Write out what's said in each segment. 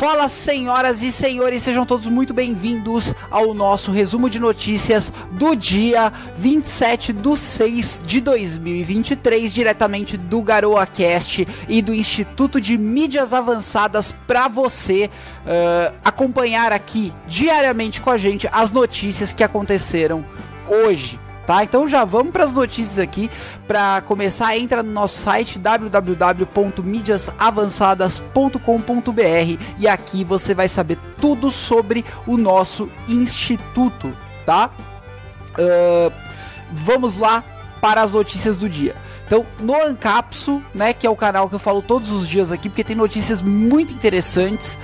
Fala, senhoras e senhores, sejam todos muito bem-vindos ao nosso resumo de notícias do dia 27 de 6 de 2023, diretamente do Garoa Cast e do Instituto de Mídias Avançadas, para você uh, acompanhar aqui diariamente com a gente as notícias que aconteceram hoje tá? Então já vamos para as notícias aqui. Para começar, entra no nosso site www.mídiasavançadas.com.br e aqui você vai saber tudo sobre o nosso instituto, tá? Uh, vamos lá para as notícias do dia. Então, no Ancapso, né, que é o canal que eu falo todos os dias aqui, porque tem notícias muito interessantes.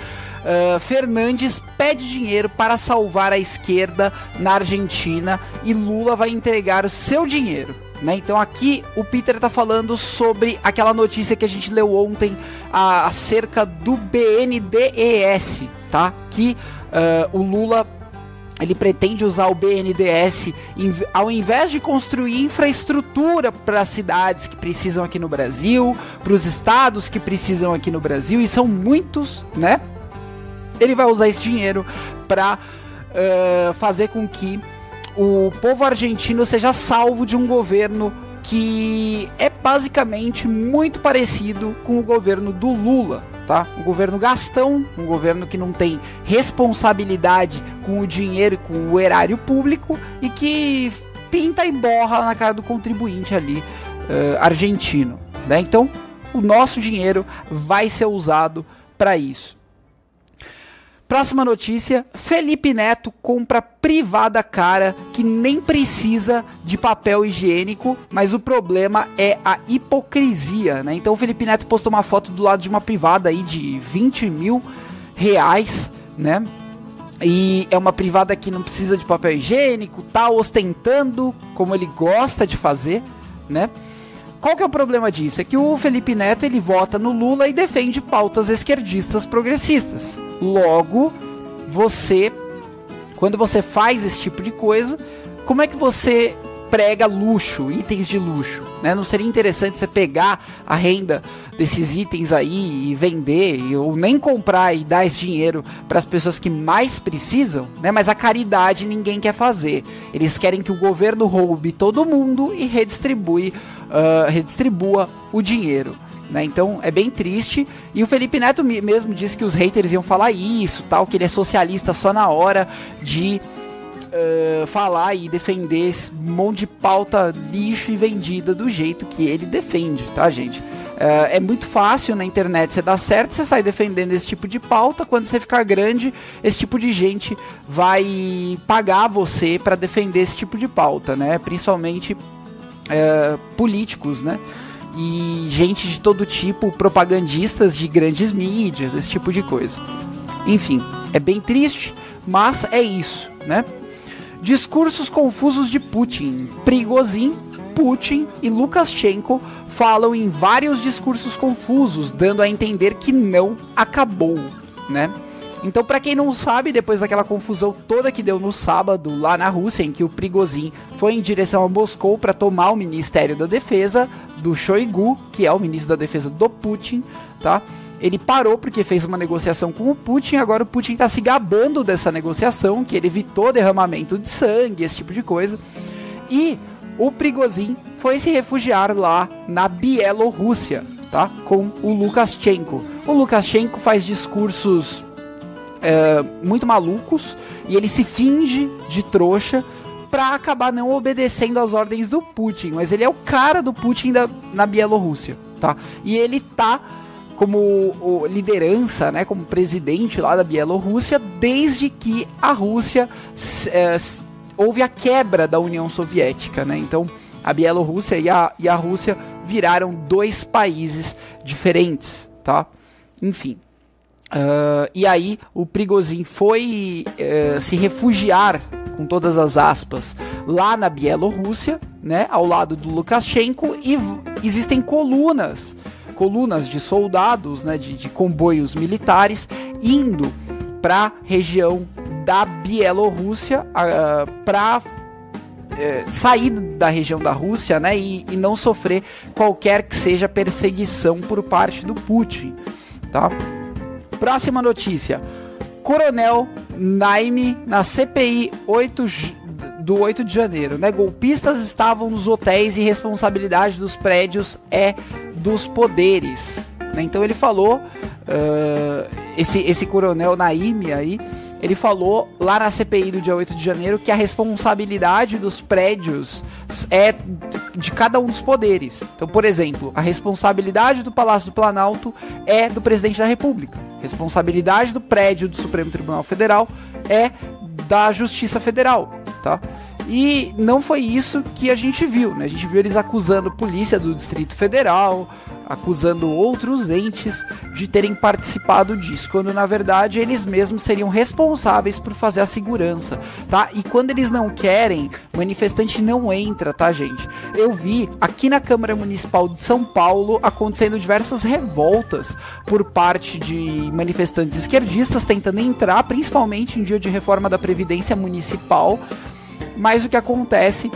Uh, Fernandes pede dinheiro para salvar a esquerda na Argentina e Lula vai entregar o seu dinheiro. Né? Então aqui o Peter está falando sobre aquela notícia que a gente leu ontem a, acerca do BNDES, tá? Que uh, o Lula ele pretende usar o BNDES ao invés de construir infraestrutura para as cidades que precisam aqui no Brasil, para os estados que precisam aqui no Brasil, e são muitos, né? Ele vai usar esse dinheiro para uh, fazer com que o povo argentino seja salvo de um governo que é basicamente muito parecido com o governo do Lula, tá? Um governo gastão, um governo que não tem responsabilidade com o dinheiro e com o erário público e que pinta e borra na cara do contribuinte ali uh, argentino, né? Então, o nosso dinheiro vai ser usado para isso. Próxima notícia: Felipe Neto compra privada cara que nem precisa de papel higiênico, mas o problema é a hipocrisia, né? Então o Felipe Neto postou uma foto do lado de uma privada aí de 20 mil reais, né? E é uma privada que não precisa de papel higiênico, tá ostentando como ele gosta de fazer, né? Qual que é o problema disso? É que o Felipe Neto ele vota no Lula e defende pautas esquerdistas progressistas. Logo, você, quando você faz esse tipo de coisa, como é que você prega luxo, itens de luxo, né? Não seria interessante você pegar a renda desses itens aí e vender ou nem comprar e dar esse dinheiro para as pessoas que mais precisam, né? Mas a caridade ninguém quer fazer. Eles querem que o governo roube todo mundo e redistribui, uh, redistribua o dinheiro. Né? Então é bem triste. E o Felipe Neto mesmo disse que os haters iam falar isso, tal, que ele é socialista só na hora de uh, falar e defender esse monte de pauta lixo e vendida do jeito que ele defende, tá, gente? Uh, é muito fácil na internet você dar certo, você sai defendendo esse tipo de pauta. Quando você ficar grande, esse tipo de gente vai pagar você para defender esse tipo de pauta, né? Principalmente uh, políticos, né? E gente de todo tipo, propagandistas de grandes mídias, esse tipo de coisa. Enfim, é bem triste, mas é isso, né? Discursos confusos de Putin. Prigozhin, Putin e Lukashenko falam em vários discursos confusos, dando a entender que não acabou, né? Então, para quem não sabe, depois daquela confusão toda que deu no sábado lá na Rússia, em que o Prigozhin foi em direção a Moscou para tomar o Ministério da Defesa do Shoigu, que é o ministro da Defesa do Putin, tá? Ele parou porque fez uma negociação com o Putin. Agora o Putin está se gabando dessa negociação, que ele evitou derramamento de sangue, esse tipo de coisa. E o Prigozhin foi se refugiar lá na Bielorrússia, tá? Com o Lukashenko. O Lukashenko faz discursos é, muito malucos e ele se finge de trouxa para acabar não obedecendo às ordens do Putin. Mas ele é o cara do Putin da, na Bielorrússia, tá? E ele tá como liderança, né, como presidente lá da Bielorrússia, desde que a Rússia é, houve a quebra da União Soviética, né? Então a Bielorrússia e a, e a Rússia viraram dois países diferentes, tá? Enfim. Uh, e aí o Prigozhin foi uh, se refugiar, com todas as aspas, lá na Bielorrússia, né, ao lado do Lukashenko, e existem colunas colunas de soldados, né, de, de comboios militares, indo para a região da Bielorrússia uh, para eh, sair da região da Rússia né, e, e, não sofrer qualquer que seja perseguição por parte do Putin. Tá? Próxima notícia. Coronel Naime na CPI 8 do 8 de janeiro, né? Golpistas estavam nos hotéis e responsabilidade dos prédios é dos poderes. Né? Então ele falou, uh, esse, esse coronel Naime aí, ele falou lá na CPI do dia 8 de janeiro que a responsabilidade dos prédios é de cada um dos poderes. Então, por exemplo, a responsabilidade do Palácio do Planalto é do presidente da República. Responsabilidade do prédio do Supremo Tribunal Federal é da Justiça Federal, tá? E não foi isso que a gente viu, né? A gente viu eles acusando polícia do Distrito Federal, acusando outros entes de terem participado disso, quando na verdade eles mesmos seriam responsáveis por fazer a segurança, tá? E quando eles não querem, o manifestante não entra, tá, gente? Eu vi aqui na Câmara Municipal de São Paulo acontecendo diversas revoltas por parte de manifestantes esquerdistas tentando entrar, principalmente em dia de reforma da Previdência Municipal mas o que acontece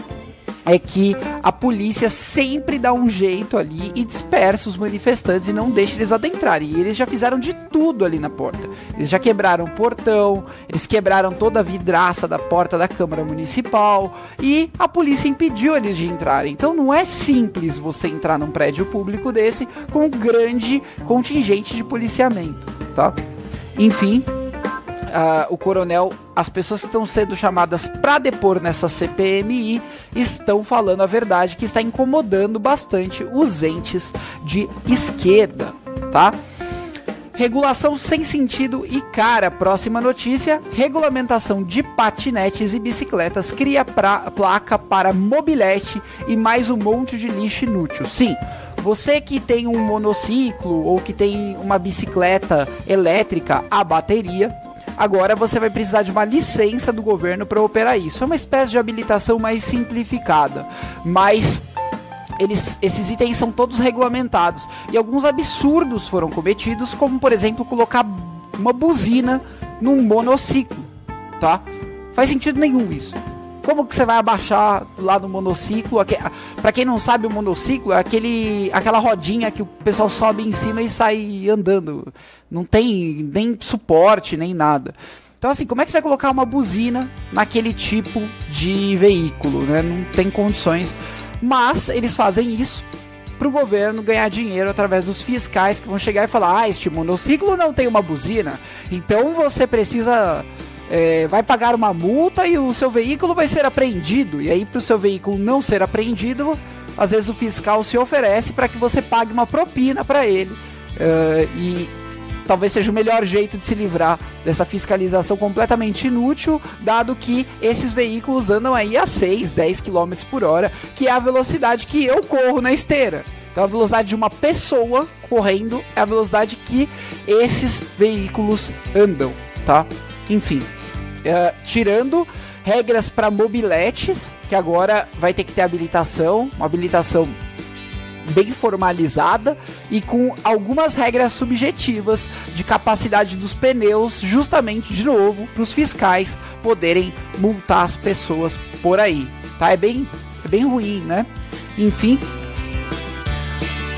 é que a polícia sempre dá um jeito ali e dispersa os manifestantes e não deixa eles adentrarem. E eles já fizeram de tudo ali na porta. Eles já quebraram o portão, eles quebraram toda a vidraça da porta da Câmara Municipal e a polícia impediu eles de entrarem. Então não é simples você entrar num prédio público desse com um grande contingente de policiamento, tá? Enfim, uh, o coronel, as pessoas que estão sendo chamadas para depor nessa CPMI estão falando a verdade que está incomodando bastante os entes de esquerda, tá? Regulação sem sentido e cara. Próxima notícia: regulamentação de patinetes e bicicletas cria pra, placa para mobilete e mais um monte de lixo inútil. Sim, você que tem um monociclo ou que tem uma bicicleta elétrica a bateria, Agora você vai precisar de uma licença do governo para operar isso. É uma espécie de habilitação mais simplificada, mas eles, esses itens são todos regulamentados e alguns absurdos foram cometidos, como por exemplo colocar uma buzina num monociclo, tá? Faz sentido nenhum isso. Como que você vai abaixar lá no monociclo? Para quem não sabe, o monociclo é aquele, aquela rodinha que o pessoal sobe em cima e sai andando. Não tem nem suporte, nem nada. Então, assim, como é que você vai colocar uma buzina naquele tipo de veículo? Né? Não tem condições. Mas eles fazem isso para o governo ganhar dinheiro através dos fiscais que vão chegar e falar: ah, este monociclo não tem uma buzina, então você precisa é, vai pagar uma multa e o seu veículo vai ser apreendido. E aí, para o seu veículo não ser apreendido, às vezes o fiscal se oferece para que você pague uma propina para ele. Uh, e talvez seja o melhor jeito de se livrar dessa fiscalização completamente inútil, dado que esses veículos andam aí a 6, 10 km por hora, que é a velocidade que eu corro na esteira. Então a velocidade de uma pessoa correndo é a velocidade que esses veículos andam, tá? Enfim, Uh, tirando regras para mobiletes, que agora vai ter que ter habilitação, uma habilitação bem formalizada e com algumas regras subjetivas de capacidade dos pneus, justamente de novo para os fiscais poderem multar as pessoas por aí. Tá? É bem, é bem ruim, né? Enfim.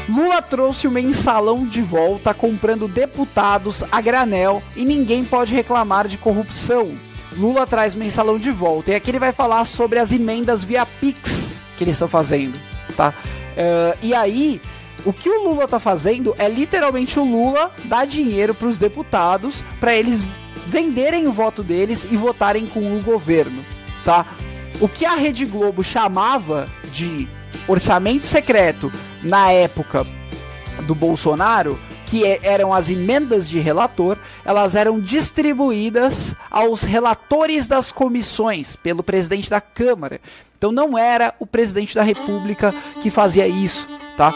Lula trouxe o mensalão de volta comprando deputados a granel e ninguém pode reclamar de corrupção. Lula traz mensalão de volta. E aqui ele vai falar sobre as emendas via Pix que eles estão fazendo, tá? Uh, e aí, o que o Lula tá fazendo é literalmente o Lula dar dinheiro para os deputados para eles venderem o voto deles e votarem com o governo, tá? O que a Rede Globo chamava de orçamento secreto na época do Bolsonaro que é, eram as emendas de relator, elas eram distribuídas aos relatores das comissões pelo presidente da Câmara. Então não era o presidente da República que fazia isso, tá?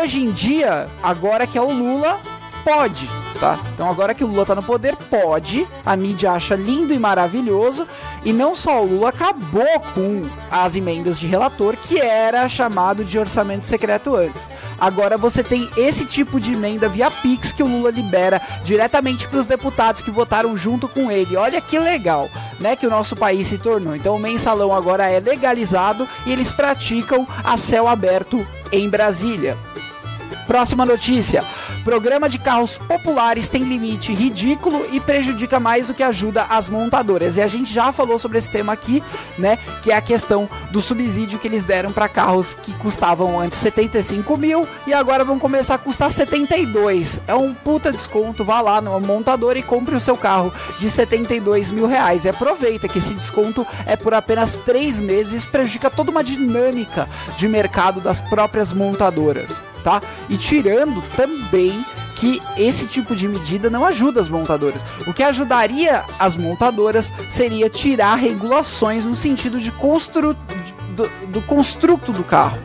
Hoje em dia, agora que é o Lula, pode, tá? Então agora que o Lula tá no poder, pode. A mídia acha lindo e maravilhoso. E não só o Lula acabou com as emendas de relator, que era chamado de orçamento secreto antes. Agora você tem esse tipo de emenda via Pix que o Lula libera diretamente para os deputados que votaram junto com ele. Olha que legal, né? Que o nosso país se tornou. Então o mensalão agora é legalizado e eles praticam a céu aberto em Brasília. Próxima notícia. Programa de carros populares tem limite ridículo e prejudica mais do que ajuda as montadoras. E a gente já falou sobre esse tema aqui, né? Que é a questão do subsídio que eles deram para carros que custavam antes 75 mil e agora vão começar a custar 72. É um puta desconto. Vá lá numa montadora e compre o seu carro de 72 mil reais. E aproveita que esse desconto é por apenas três meses, prejudica toda uma dinâmica de mercado das próprias montadoras, tá? E tirando também que esse tipo de medida não ajuda as montadoras. O que ajudaria as montadoras seria tirar regulações no sentido de constru do, do construto do carro,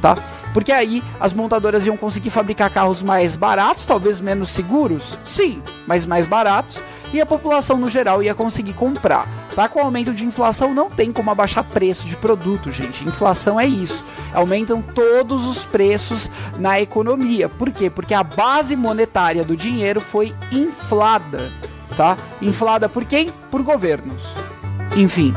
tá? Porque aí as montadoras iam conseguir fabricar carros mais baratos, talvez menos seguros, sim, mas mais baratos, e a população no geral ia conseguir comprar. Tá? Com o aumento de inflação não tem como abaixar preço de produto, gente. Inflação é isso. Aumentam todos os preços na economia. Por quê? Porque a base monetária do dinheiro foi inflada, tá? Inflada por quem? Por governos. Enfim,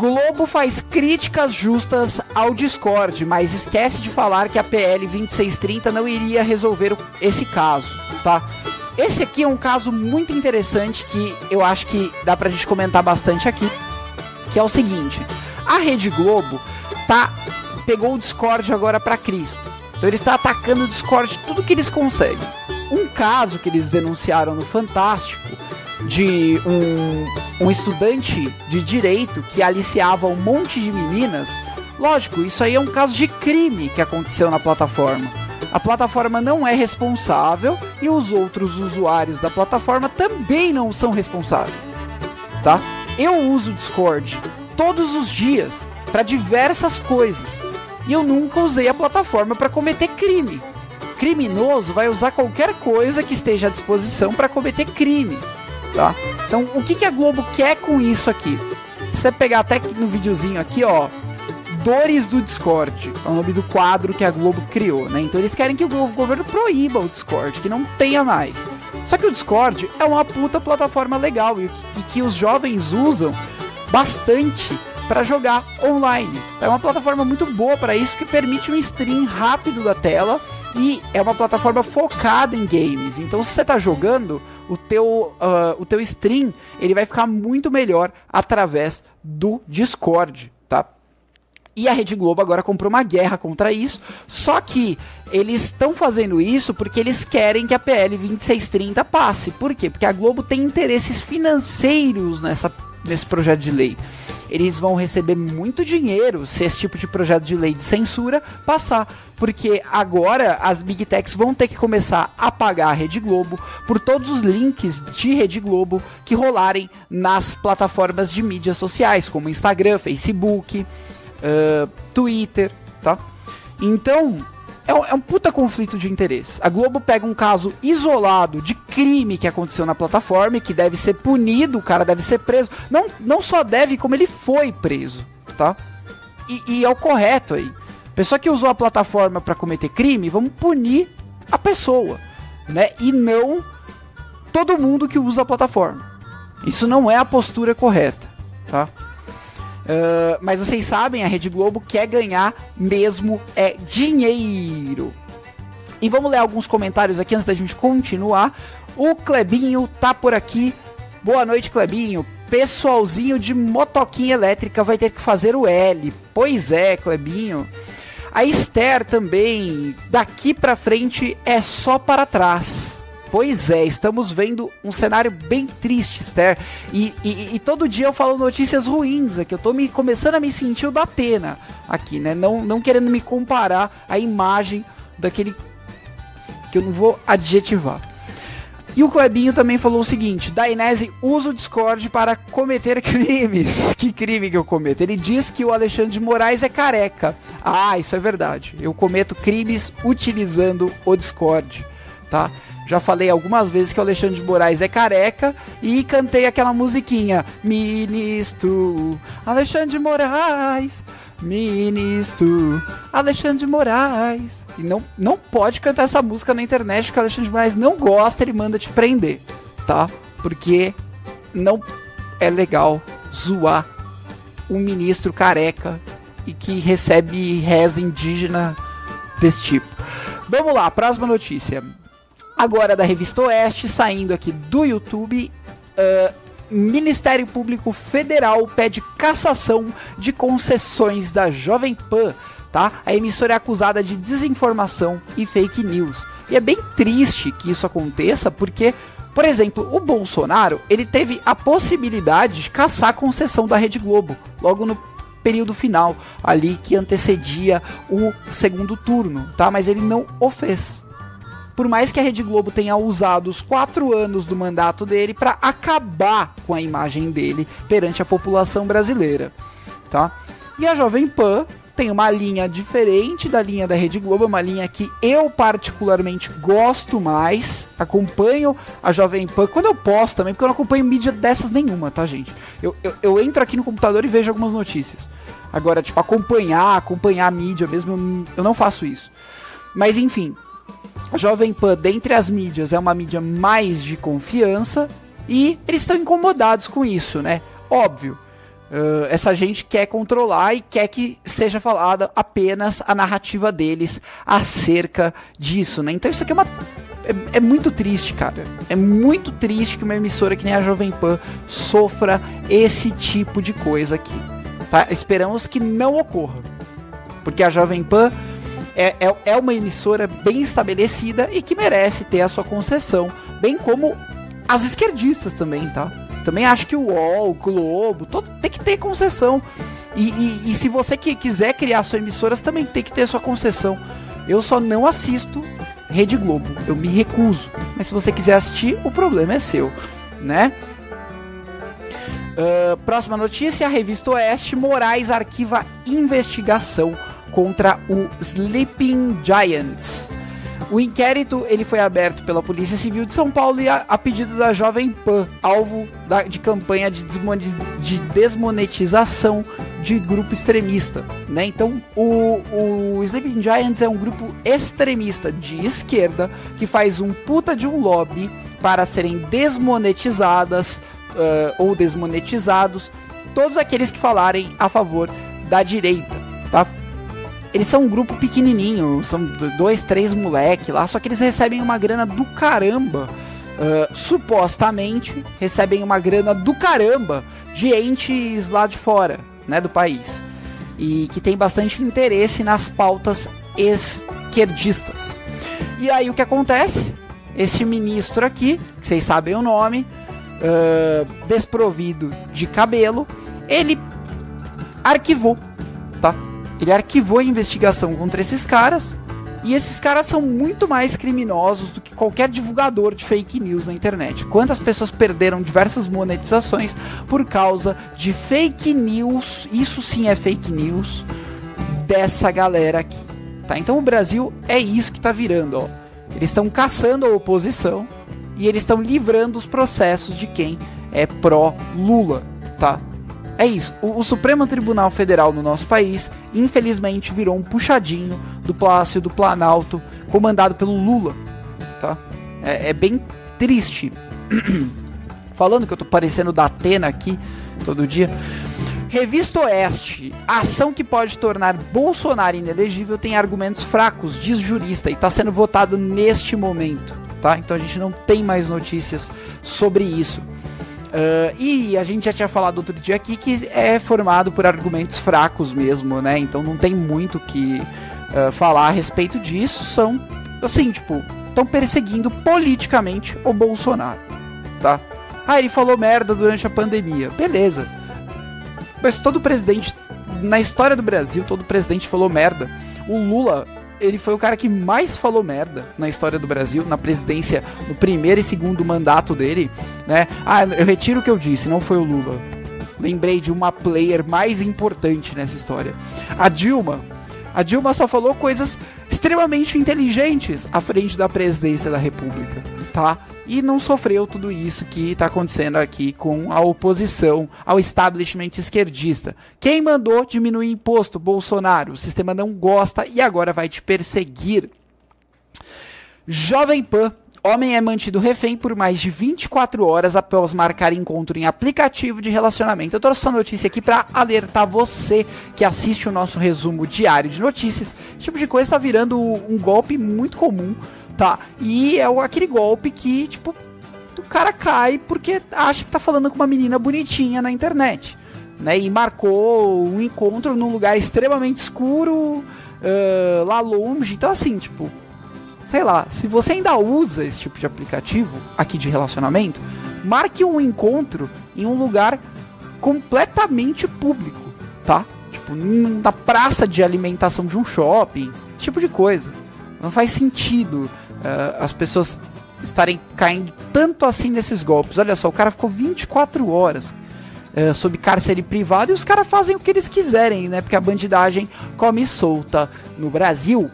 Globo faz críticas justas ao Discord, mas esquece de falar que a PL 2630 não iria resolver esse caso, tá? Esse aqui é um caso muito interessante que eu acho que dá pra gente comentar bastante aqui, que é o seguinte: a Rede Globo tá pegou o Discord agora para Cristo. Então ele está atacando o Discord tudo que eles conseguem. Um caso que eles denunciaram no Fantástico de um, um estudante de direito que aliciava um monte de meninas. Lógico, isso aí é um caso de crime que aconteceu na plataforma. A plataforma não é responsável e os outros usuários da plataforma também não são responsáveis, tá? Eu uso o Discord todos os dias para diversas coisas e eu nunca usei a plataforma para cometer crime. Criminoso vai usar qualquer coisa que esteja à disposição para cometer crime tá? Então, o que, que a Globo quer com isso aqui? Se você pegar até no videozinho aqui, ó, Dores do Discord, é o nome do quadro que a Globo criou, né? Então eles querem que o governo proíba o Discord, que não tenha mais. Só que o Discord é uma puta plataforma legal e, e que os jovens usam bastante para jogar online. É uma plataforma muito boa para isso que permite um stream rápido da tela e é uma plataforma focada em games. Então, se você está jogando, o teu, uh, o teu stream ele vai ficar muito melhor através do Discord, tá? E a Rede Globo agora comprou uma guerra contra isso. Só que eles estão fazendo isso porque eles querem que a PL 2630 passe. Por quê? Porque a Globo tem interesses financeiros nessa nesse projeto de lei. Eles vão receber muito dinheiro se esse tipo de projeto de lei de censura passar, porque agora as Big Techs vão ter que começar a pagar a Rede Globo por todos os links de Rede Globo que rolarem nas plataformas de mídias sociais, como Instagram, Facebook, uh, Twitter, tá? Então, é um, é um puta conflito de interesse. A Globo pega um caso isolado de crime que aconteceu na plataforma e que deve ser punido, o cara deve ser preso. Não, não só deve, como ele foi preso, tá? E, e é o correto aí. Pessoa que usou a plataforma para cometer crime, vamos punir a pessoa, né? E não todo mundo que usa a plataforma. Isso não é a postura correta, tá? Uh, mas vocês sabem, a Rede Globo quer ganhar mesmo é dinheiro. E vamos ler alguns comentários aqui antes da gente continuar. O Clebinho tá por aqui. Boa noite, Clebinho. Pessoalzinho de motoquinha elétrica vai ter que fazer o L. Pois é, Clebinho. A Esther também. Daqui pra frente é só para trás. Pois é, estamos vendo um cenário bem triste, Esther. E, e, e, todo dia eu falo notícias ruins aqui. Eu tô me, começando a me sentir o da Atena aqui, né? Não, não querendo me comparar a imagem daquele que eu não vou adjetivar. E o Clebinho também falou o seguinte: Dainese usa o Discord para cometer crimes. que crime que eu cometo? Ele diz que o Alexandre de Moraes é careca. Ah, isso é verdade. Eu cometo crimes utilizando o Discord, tá? Já falei algumas vezes que o Alexandre de Moraes é careca e cantei aquela musiquinha. Ministro Alexandre de Moraes, ministro Alexandre de Moraes. E não, não pode cantar essa música na internet porque o Alexandre de Moraes não gosta, ele manda te prender, tá? Porque não é legal zoar um ministro careca e que recebe reza indígena desse tipo. Vamos lá, próxima notícia. Agora da revista Oeste, saindo aqui do YouTube. Uh, Ministério Público Federal pede cassação de concessões da Jovem Pan, tá? A emissora é acusada de desinformação e fake news. E é bem triste que isso aconteça, porque, por exemplo, o Bolsonaro, ele teve a possibilidade de caçar a concessão da Rede Globo, logo no período final, ali que antecedia o segundo turno, tá? Mas ele não o fez. Por mais que a Rede Globo tenha usado os quatro anos do mandato dele para acabar com a imagem dele perante a população brasileira, tá? E a Jovem Pan tem uma linha diferente da linha da Rede Globo, uma linha que eu particularmente gosto mais. Acompanho a Jovem Pan quando eu posso também, porque eu não acompanho mídia dessas nenhuma, tá, gente? Eu, eu, eu entro aqui no computador e vejo algumas notícias. Agora, tipo, acompanhar, acompanhar a mídia mesmo, eu, eu não faço isso. Mas enfim, a Jovem Pan, dentre as mídias, é uma mídia mais de confiança e eles estão incomodados com isso, né? Óbvio. Uh, essa gente quer controlar e quer que seja falada apenas a narrativa deles acerca disso, né? Então isso aqui é uma. É, é, muito triste, cara. É muito triste que uma emissora que nem a Jovem Pan sofra esse tipo de coisa aqui. Tá? Esperamos que não ocorra. Porque a Jovem Pan é, é, é uma emissora bem estabelecida e que merece ter a sua concessão. Bem como as esquerdistas também, tá? Também acho que o UOL, o Globo, todo, tem que ter concessão. E, e, e se você que quiser criar sua emissora, você também tem que ter sua concessão. Eu só não assisto Rede Globo. Eu me recuso. Mas se você quiser assistir, o problema é seu, né? Uh, próxima notícia: a revista Oeste Moraes arquiva investigação contra o Sleeping Giants. O inquérito ele foi aberto pela Polícia Civil de São Paulo e a, a pedido da Jovem Pan, alvo da, de campanha de, de, desmonetização de grupo extremista. Né? Então, o, o Sleeping Giants é um grupo extremista de esquerda que faz um puta de um lobby para serem desmonetizadas uh, ou desmonetizados todos aqueles que falarem a favor da direita. Tá? Eles são um grupo pequenininho, são dois, três moleque lá, só que eles recebem uma grana do caramba. Uh, supostamente recebem uma grana do caramba de entes lá de fora, né, do país. E que tem bastante interesse nas pautas esquerdistas. E aí o que acontece? Esse ministro aqui, que vocês sabem o nome, uh, desprovido de cabelo, ele arquivou, tá? Ele arquivou a investigação contra esses caras. E esses caras são muito mais criminosos do que qualquer divulgador de fake news na internet. Quantas pessoas perderam diversas monetizações por causa de fake news? Isso sim é fake news dessa galera aqui. Tá? Então o Brasil é isso que está virando. Ó. Eles estão caçando a oposição e eles estão livrando os processos de quem é pró-Lula. Tá? É isso. O, o, Supremo Tribunal Federal no nosso país, infelizmente, virou um puxadinho do Palácio do Planalto, comandado pelo Lula. Tá? É, é bem triste. Falando que eu tô parecendo da Atena aqui todo dia. Revista Oeste. ação que pode tornar Bolsonaro inelegível tem argumentos fracos, diz jurista, e está sendo votado neste momento. Tá? Então a gente não tem mais notícias sobre isso. Uh, e a gente já tinha falado outro dia aqui que é formado por argumentos fracos mesmo, né? Então não tem muito o que uh, falar a respeito disso. São, assim, tipo, estão perseguindo politicamente o Bolsonaro, tá? Ah, ele falou merda durante a pandemia. Beleza. Mas todo presidente, na história do Brasil, todo presidente falou merda. O Lula ele foi o cara que mais falou merda na história do Brasil, na presidência, no primeiro e segundo mandato dele, né? Ah, eu retiro o que eu disse, não foi o Lula. Lembrei de uma player mais importante nessa história. A Dilma. A Dilma só falou coisas extremamente inteligentes à frente da presidência da República, tá? E não sofreu tudo isso que está acontecendo aqui com a oposição ao establishment esquerdista. Quem mandou diminuir imposto? Bolsonaro. O sistema não gosta e agora vai te perseguir. Jovem Pan Homem é mantido refém por mais de 24 horas após marcar encontro em aplicativo de relacionamento. Eu trouxe essa notícia aqui para alertar você que assiste o nosso resumo diário de notícias. Esse tipo de coisa está virando um golpe muito comum, tá? E é aquele golpe que, tipo, o cara cai porque acha que tá falando com uma menina bonitinha na internet. Né, e marcou um encontro num lugar extremamente escuro, uh, lá longe. Então, assim, tipo, sei lá, se você ainda usa esse tipo de aplicativo aqui de relacionamento, marque um encontro em um lugar completamente público, tá? Tipo, na praça de alimentação de um shopping, esse tipo de coisa. Não faz sentido uh, as pessoas estarem caindo tanto assim nesses golpes. Olha só, o cara ficou 24 horas uh, sob cárcere privado e os caras fazem o que eles quiserem, né? Porque a bandidagem come solta no Brasil.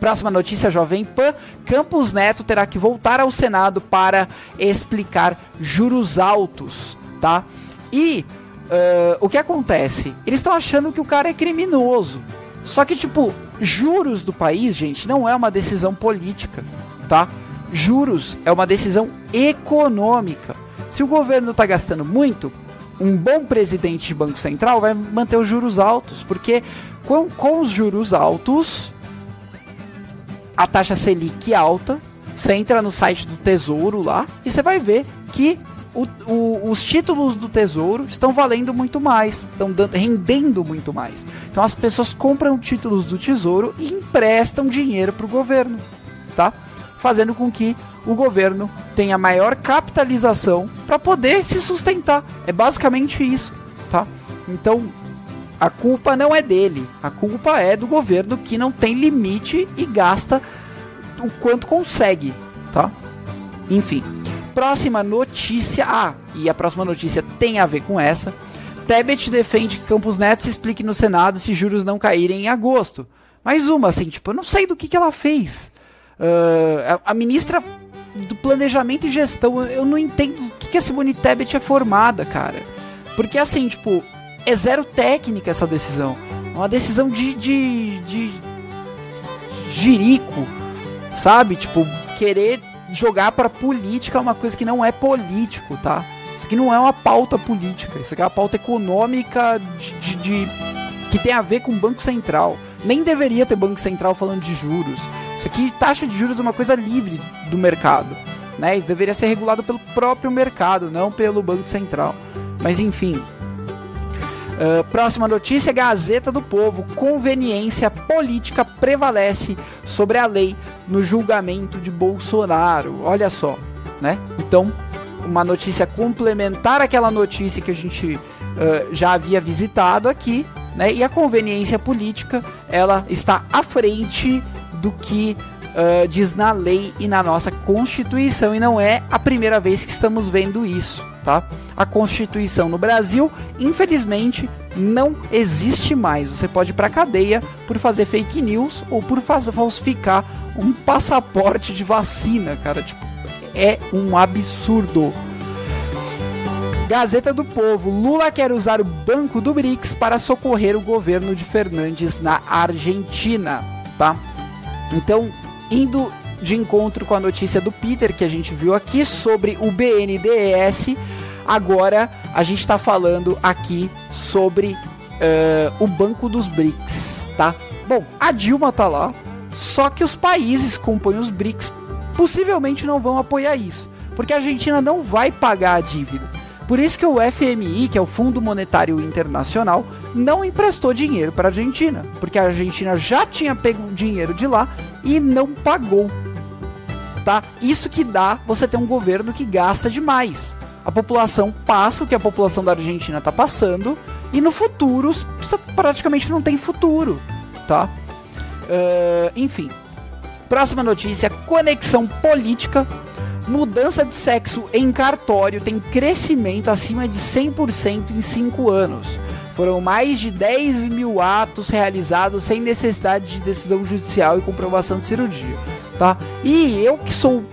Próxima notícia, Jovem Pan. Campos Neto terá que voltar ao Senado para explicar juros altos, tá? E uh, o que acontece? Eles estão achando que o cara é criminoso. Só que, tipo, juros do país, gente, não é uma decisão política, tá? Juros é uma decisão econômica. Se o governo está gastando muito, um bom presidente de Banco Central vai manter os juros altos, porque com, com os juros altos, a taxa Selic alta. Você entra no site do Tesouro lá e você vai ver que o, o, os títulos do Tesouro estão valendo muito mais, estão dando, rendendo muito mais. Então as pessoas compram títulos do Tesouro e emprestam dinheiro para o governo, tá? Fazendo com que o governo tenha maior capitalização para poder se sustentar. É basicamente isso, tá? Então a culpa não é dele, a culpa é do governo que não tem limite e gasta o quanto consegue, tá? Enfim. Próxima notícia. Ah, e a próxima notícia tem a ver com essa. Tebet defende que Campos Neto se explique no Senado se juros não caírem em agosto. Mais uma, assim, tipo, eu não sei do que, que ela fez. Uh, a, a, ministra do Planejamento e Gestão, eu não entendo do que, que a Simone Tebet é formada, cara. Porque, assim, tipo, é zero técnica essa decisão. É uma decisão de, de, de, de jirico, sabe? Tipo, querer jogar para política é uma coisa que não é político, tá? Isso aqui não é uma pauta política, isso aqui é uma pauta econômica de, de, de que tem a ver com o Banco Central. Nem deveria ter Banco Central falando de juros. Isso aqui, taxa de juros é uma coisa livre do mercado. Né? Deveria ser regulado pelo próprio mercado, não pelo Banco Central. Mas enfim, Uh, próxima notícia: Gazeta do Povo. Conveniência política prevalece sobre a lei no julgamento de Bolsonaro. Olha só, né? Então, uma notícia complementar àquela notícia que a gente uh, já havia visitado aqui, né? E a conveniência política ela está à frente do que uh, diz na lei e na nossa Constituição, e não é a primeira vez que estamos vendo isso. Tá? A Constituição no Brasil, infelizmente, não existe mais. Você pode ir para cadeia por fazer fake news ou por falsificar um passaporte de vacina, cara. Tipo, é um absurdo. Gazeta do Povo. Lula quer usar o Banco do BRICS para socorrer o governo de Fernandes na Argentina, tá? Então, indo de encontro com a notícia do Peter que a gente viu aqui sobre o BNDES, agora a gente está falando aqui sobre uh, o Banco dos BRICS, tá? Bom, a Dilma tá lá, só que os países que compõem os BRICS possivelmente não vão apoiar isso, porque a Argentina não vai pagar a dívida. Por isso que o FMI, que é o Fundo Monetário Internacional, não emprestou dinheiro para a Argentina, porque a Argentina já tinha pego dinheiro de lá e não pagou. Tá? Isso que dá você ter um governo que gasta demais. A população passa o que a população da Argentina está passando e no futuro praticamente não tem futuro, tá? Uh, enfim. Próxima notícia: conexão política Mudança de sexo em cartório tem crescimento acima de 100% em 5 anos. Foram mais de 10 mil atos realizados sem necessidade de decisão judicial e comprovação de cirurgia. Tá? E eu que sou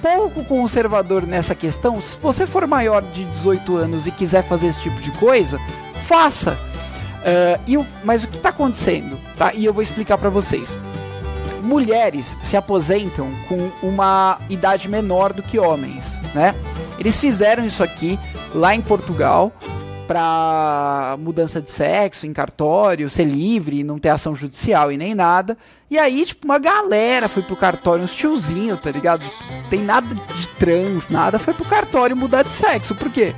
pouco conservador nessa questão, se você for maior de 18 anos e quiser fazer esse tipo de coisa, faça. Uh, e o, mas o que está acontecendo? Tá? E eu vou explicar para vocês. mulheres se aposentam com uma idade menor do que homens, né? Eles fizeram isso aqui lá em Portugal para mudança de sexo em cartório, ser livre, não ter ação judicial e nem nada. E aí, tipo, uma galera foi pro cartório, uns tiozinhos, tá ligado? Tem nada de trans, nada, foi pro cartório mudar de sexo. Por quê?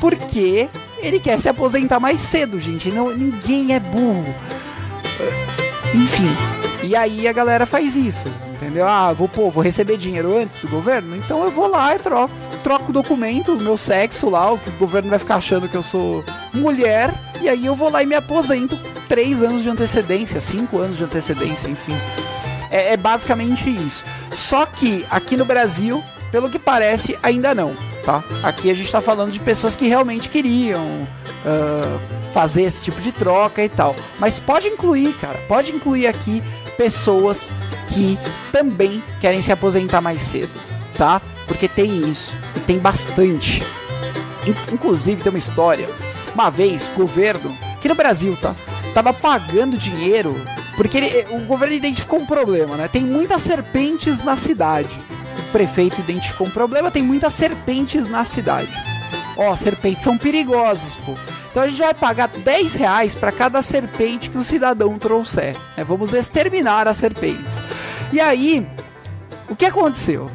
Porque ele quer se aposentar mais cedo, gente. Não, ninguém é burro. Enfim. E aí a galera faz isso. Entendeu? Ah, vou, pô, vou receber dinheiro antes do governo? Então eu vou lá e troco, troco o documento, o meu sexo lá, o que o governo vai ficar achando que eu sou mulher, e aí eu vou lá e me aposento três anos de antecedência, cinco anos de antecedência, enfim. É, é basicamente isso. Só que aqui no Brasil, pelo que parece, ainda não, tá? Aqui a gente tá falando de pessoas que realmente queriam uh, fazer esse tipo de troca e tal. Mas pode incluir, cara, pode incluir aqui pessoas que também querem se aposentar mais cedo, tá? Porque tem isso, e tem bastante. Inclusive, tem uma história. Uma vez, o governo, aqui no Brasil, tá? Tava pagando dinheiro, porque ele, o governo identificou um problema, né? Tem muitas serpentes na cidade. Prefeito identificou um problema, tem muitas serpentes na cidade. Ó, serpentes são perigosas, pô. Então a gente vai pagar 10 reais para cada serpente que o cidadão trouxer. Né? Vamos exterminar as serpentes. E aí, o que aconteceu?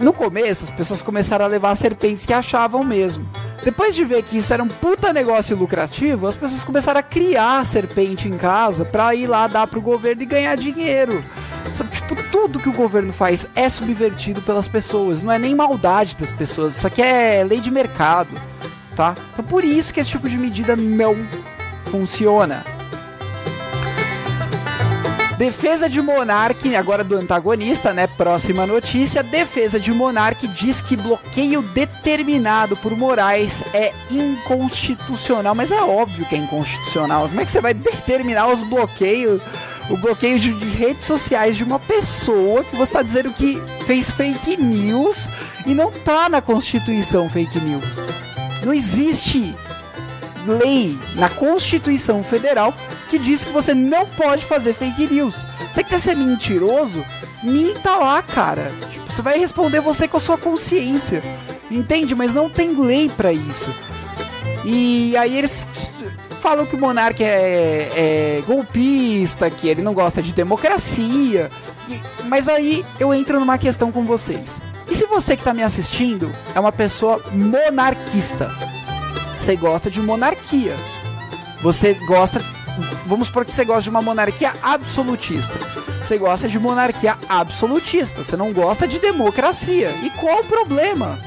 No começo, as pessoas começaram a levar serpentes que achavam mesmo. Depois de ver que isso era um puta negócio lucrativo, as pessoas começaram a criar serpente em casa pra ir lá dar pro governo e ganhar dinheiro. Tudo que o governo faz é subvertido pelas pessoas. Não é nem maldade das pessoas. Isso aqui é lei de mercado tá? Então por isso que esse tipo de medida não funciona. Defesa de Monark, agora do antagonista, né? Próxima notícia. Defesa de Monark diz que bloqueio determinado por Moraes é inconstitucional. Mas é óbvio que é inconstitucional. Como é que você vai determinar os bloqueios, o bloqueio de, de redes sociais de uma pessoa que você está dizendo que fez fake news e não tá na Constituição fake news? Não existe lei na Constituição Federal que diz que você não pode fazer fake news. Você quer ser mentiroso? Minta lá, cara. Tipo, você vai responder você com a sua consciência. Entende? Mas não tem lei para isso. E aí eles falam que o monarca é, é, golpista, que ele não gosta de democracia. E, mas aí eu entro numa questão com vocês. E se você que está me assistindo é uma pessoa monarquista, você gosta de monarquia, você gosta, vamos supor que você gosta de uma monarquia absolutista, você gosta de monarquia absolutista, você não gosta de democracia. E qual o problema?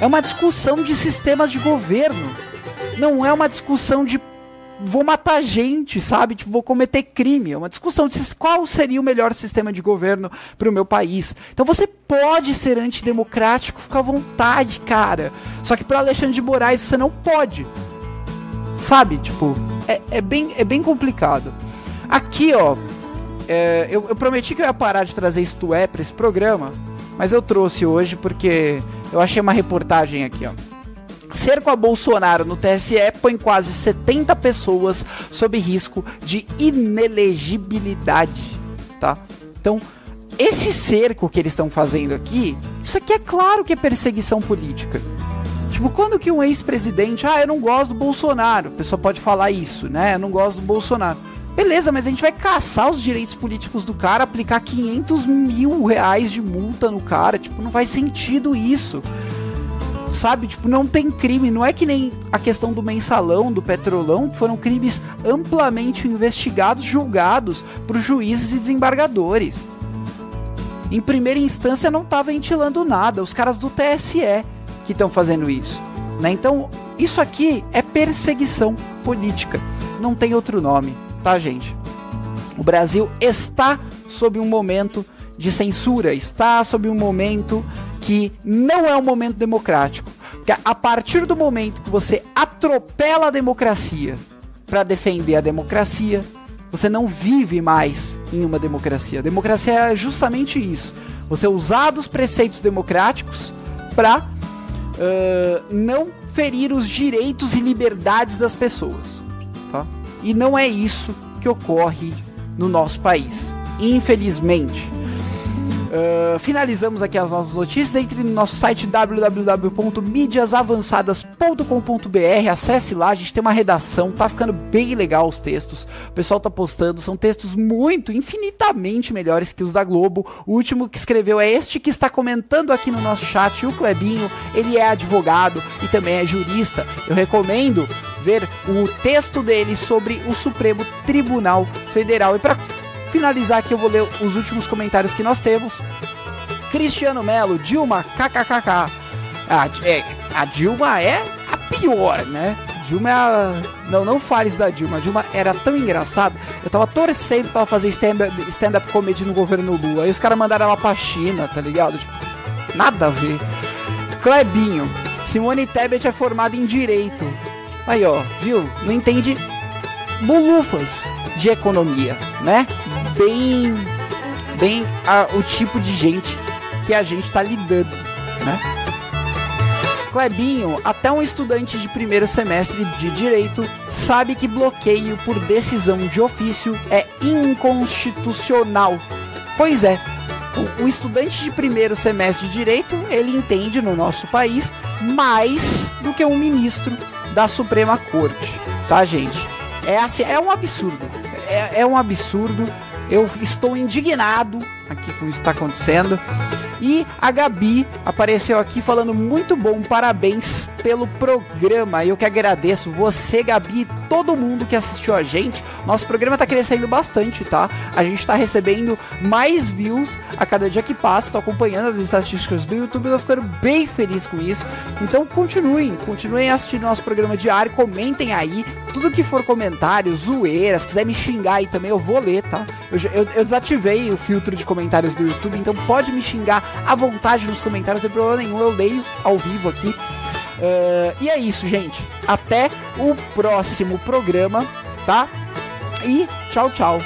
É uma discussão de sistemas de governo, não é uma discussão de vou matar gente, sabe? Tipo, vou cometer crime. É uma discussão de qual seria o melhor sistema de governo para o meu país. Então você pode ser antidemocrático, fica à vontade, cara. Só que para Alexandre de Moraes você não pode. Sabe? Tipo, é, é, bem, é bem complicado. Aqui, ó, é, eu, eu, prometi que eu ia parar de trazer isto é para esse programa, mas eu trouxe hoje porque eu achei uma reportagem aqui, ó. Cerco a Bolsonaro no TSE põe quase 70 pessoas sob risco de inelegibilidade, tá? Então, esse cerco que eles estão fazendo aqui, isso aqui é claro que é perseguição política. Tipo, quando que um ex-presidente, ah, eu não gosto do Bolsonaro, a pessoa pode falar isso, né? Eu não gosto do Bolsonaro. Beleza, mas a gente vai caçar os direitos políticos do cara, aplicar 500 mil reais de multa no cara. Tipo, não faz sentido isso sabe? Tipo, não tem crime. Não é que nem a questão do mensalão, do petrolão, foram crimes amplamente investigados, julgados por juízes e desembargadores. Em primeira instância não tá ventilando nada, os caras do TSE que estão fazendo isso. Né? Então, isso aqui é perseguição política. Não tem outro nome, tá, gente? O Brasil está sob um momento de censura, está sob um momento que não é um momento democrático. Porque a partir do momento que você atropela a democracia para defender a democracia, você não vive mais em uma democracia. A democracia é justamente isso. Você usar dos preceitos democráticos para uh, não ferir os direitos e liberdades das pessoas. Tá? E não é isso que ocorre no nosso país. infelizmente. Uh, finalizamos aqui as nossas notícias. Entre no nosso site www.mídiasavançadas.com.br. Acesse lá, a gente tem uma redação, tá ficando bem legal os textos. O pessoal tá postando, são textos muito, infinitamente melhores que os da Globo. O último que escreveu é este que está comentando aqui no nosso chat, o Clebinho. Ele é advogado e também é jurista. Eu recomendo ver o texto dele sobre o Supremo Tribunal Federal. E para finalizar aqui, eu vou ler os últimos comentários que nós temos. Cristiano Melo, Dilma, kkkk. A, é, a Dilma é a pior, né? Dilma é a... Não, não fale isso da Dilma. A Dilma era tão engraçada. Eu tava torcendo pra fazer stand-up stand comedy no governo Lula. Aí os caras mandaram ela pra China, tá ligado? Tipo, nada a ver. Clebinho. Simone Tebet é formada em Direito. Aí, ó, viu? Não entende bulufas de economia, né? Bem, bem a, o tipo de gente que a gente está lidando, né? Clebinho, até um estudante de primeiro semestre de direito sabe que bloqueio por decisão de ofício é inconstitucional. Pois é, o estudante de primeiro semestre de direito, ele entende no nosso país mais do que um ministro da Suprema Corte, tá, gente? É assim, é um absurdo. É, é um absurdo eu estou indignado aqui com isso que está acontecendo. E a Gabi apareceu aqui falando muito bom, parabéns pelo programa. Eu que agradeço você, Gabi, e todo mundo que assistiu a gente. Nosso programa tá crescendo bastante, tá? A gente tá recebendo mais views a cada dia que passa. Tô acompanhando as estatísticas do YouTube, tô ficando bem feliz com isso. Então continuem, continuem assistindo nosso programa diário, comentem aí. Tudo que for comentário, zoeiras, se quiser me xingar aí também, eu vou ler, tá? Eu, eu, eu desativei o filtro de comentários do YouTube, então pode me xingar à vontade nos comentários, sem problema nenhum, eu leio ao vivo aqui. Uh, e é isso, gente. Até o próximo programa, tá? E tchau, tchau.